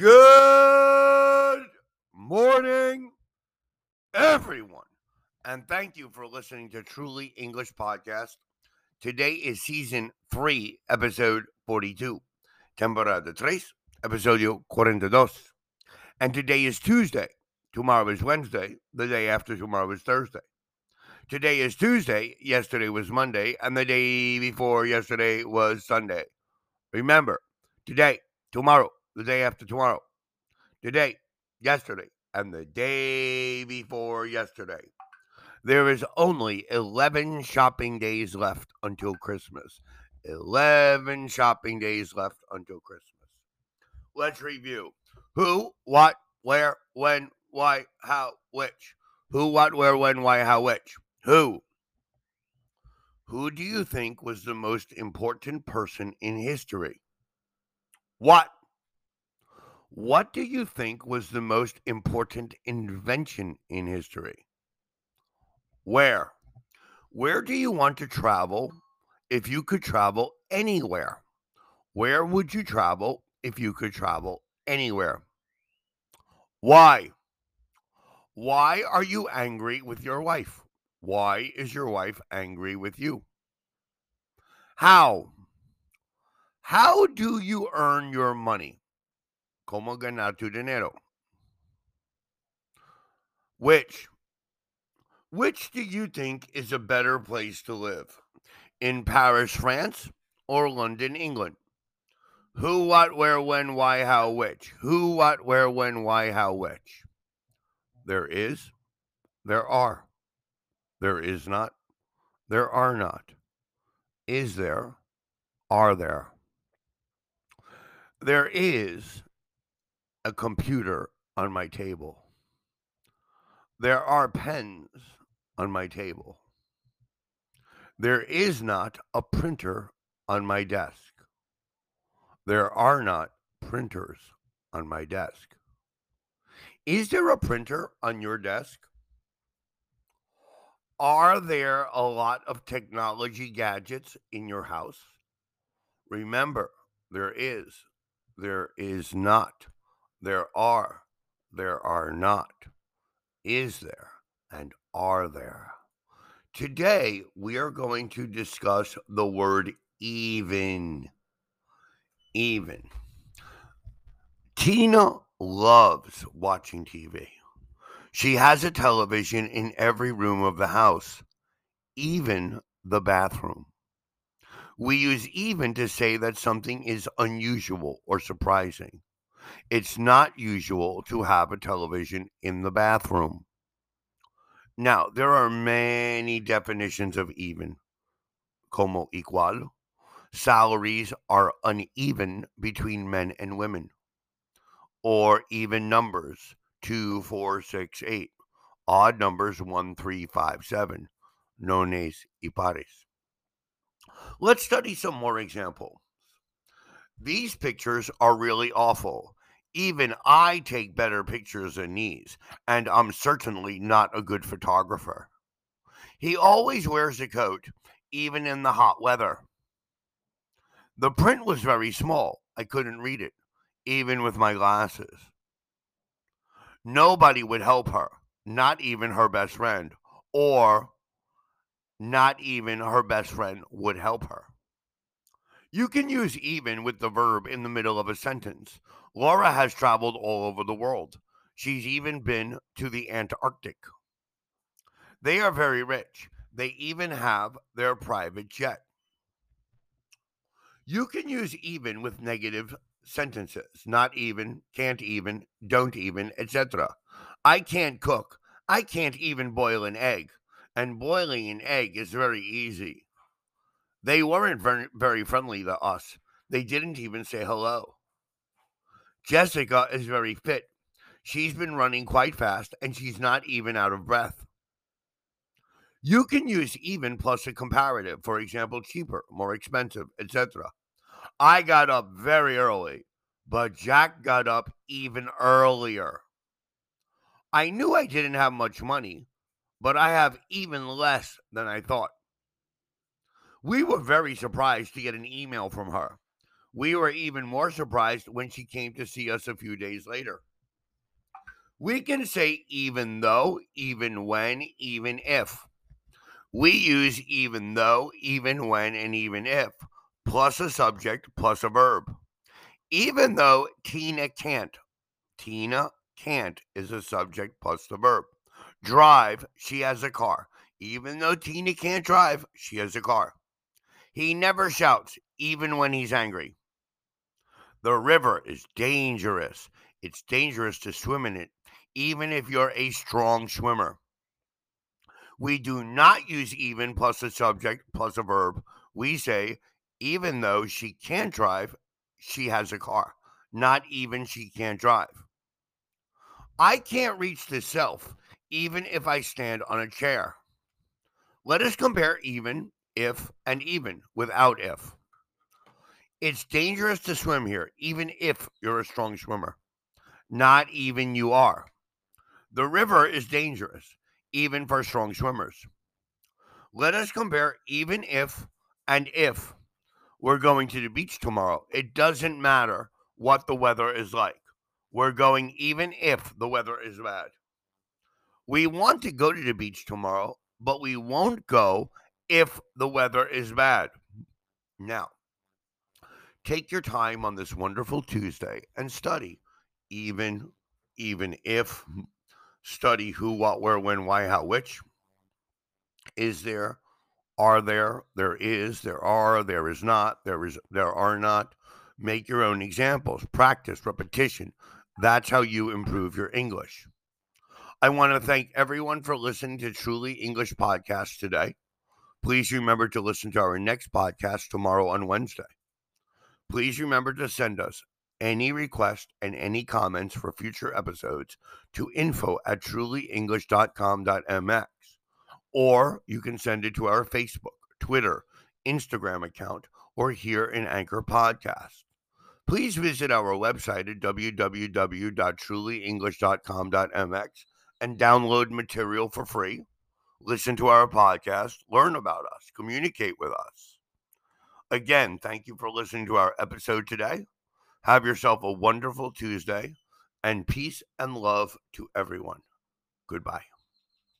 Good morning, everyone. And thank you for listening to Truly English Podcast. Today is season 3, episode 42. Temporada 3, episodio 42. And today is Tuesday. Tomorrow is Wednesday. The day after tomorrow is Thursday. Today is Tuesday. Yesterday was Monday. And the day before yesterday was Sunday. Remember, today, tomorrow, the day after tomorrow, today, yesterday, and the day before yesterday. There is only 11 shopping days left until Christmas. 11 shopping days left until Christmas. Let's review who, what, where, when, why, how, which. Who, what, where, when, why, how, which. Who? Who do you think was the most important person in history? What? What do you think was the most important invention in history? Where? Where do you want to travel if you could travel anywhere? Where would you travel if you could travel anywhere? Why? Why are you angry with your wife? Why is your wife angry with you? How? How do you earn your money? ¿Cómo ganar tu dinero? Which? Which do you think is a better place to live? In Paris, France, or London, England? Who, what, where, when, why, how, which? Who, what, where, when, why, how, which? There is, there are. There is not, there are not. Is there, are there? There is a computer on my table. There are pens on my table. There is not a printer on my desk. There are not printers on my desk. Is there a printer on your desk? Are there a lot of technology gadgets in your house? Remember, there is, there is not, there are, there are not, is there, and are there. Today, we are going to discuss the word even. Even. Tina loves watching TV. She has a television in every room of the house, even the bathroom. We use even to say that something is unusual or surprising. It's not usual to have a television in the bathroom. Now, there are many definitions of even, como igual. Salaries are uneven between men and women, or even numbers, two, four, six, eight. Odd numbers, one, three, five, seven. Nones y pares. Let's study some more examples. These pictures are really awful. Even I take better pictures than these, and I'm certainly not a good photographer. He always wears a coat, even in the hot weather. The print was very small. I couldn't read it, even with my glasses. Nobody would help her, not even her best friend, or not even her best friend would help her. You can use even with the verb in the middle of a sentence. Laura has traveled all over the world. She's even been to the Antarctic. They are very rich. They even have their private jet. You can use even with negative sentences. Not even, can't even, don't even, etc. I can't cook. I can't even boil an egg. And boiling an egg is very easy. They weren't very, friendly to us. They didn't even say hello. Jessica is very fit. She's been running quite fast and she's not even out of breath. You can use even plus a comparative, for example, cheaper, more expensive, etc. I got up very early, but Jack got up even earlier. I knew I didn't have much money, but I have even less than I thought. We were very surprised to get an email from her. We were even more surprised when she came to see us a few days later. We can say even though, even when, even if. We use even though, even when, and even if, plus a subject, plus a verb. Even though Tina can't, Tina can't is a subject plus the verb. Drive, she has a car. Even though Tina can't drive, she has a car. He never shouts, even when he's angry. The river is dangerous. It's dangerous to swim in it, even if you're a strong swimmer. We do not use even plus a subject plus a verb. We say, even though she can't drive, she has a car. Not even she can't drive. I can't reach the self, even if I stand on a chair. Let us compare even, if, and even without if. It's dangerous to swim here, even if you're a strong swimmer. Not even you are. The river is dangerous, even for strong swimmers. Let us compare even if and if we're going to the beach tomorrow. It doesn't matter what the weather is like. We're going even if the weather is bad. We want to go to the beach tomorrow, but we won't go if the weather is bad. Now, take your time on this wonderful Tuesday and study, even even if study who, what, where, when, why, how, which. Is there? Are there? There is. There are. There is not. There is. There are not. Make your own examples. Practice repetition. That's how you improve your English. I want to thank everyone for listening to Truly English Podcast today. Please remember to listen to our next podcast tomorrow on Wednesday. Please remember to send us any requests and any comments for future episodes to info at trulyenglish.com.mx. Or you can send it to our Facebook, Twitter, Instagram account, or here in Anchor Podcast. Please visit our website at www.trulyenglish.com.mx and download material for free. Listen to our podcast, learn about us, communicate with us. Again, thank you for listening to our episode today. Have yourself a wonderful Tuesday and peace and love to everyone. Goodbye.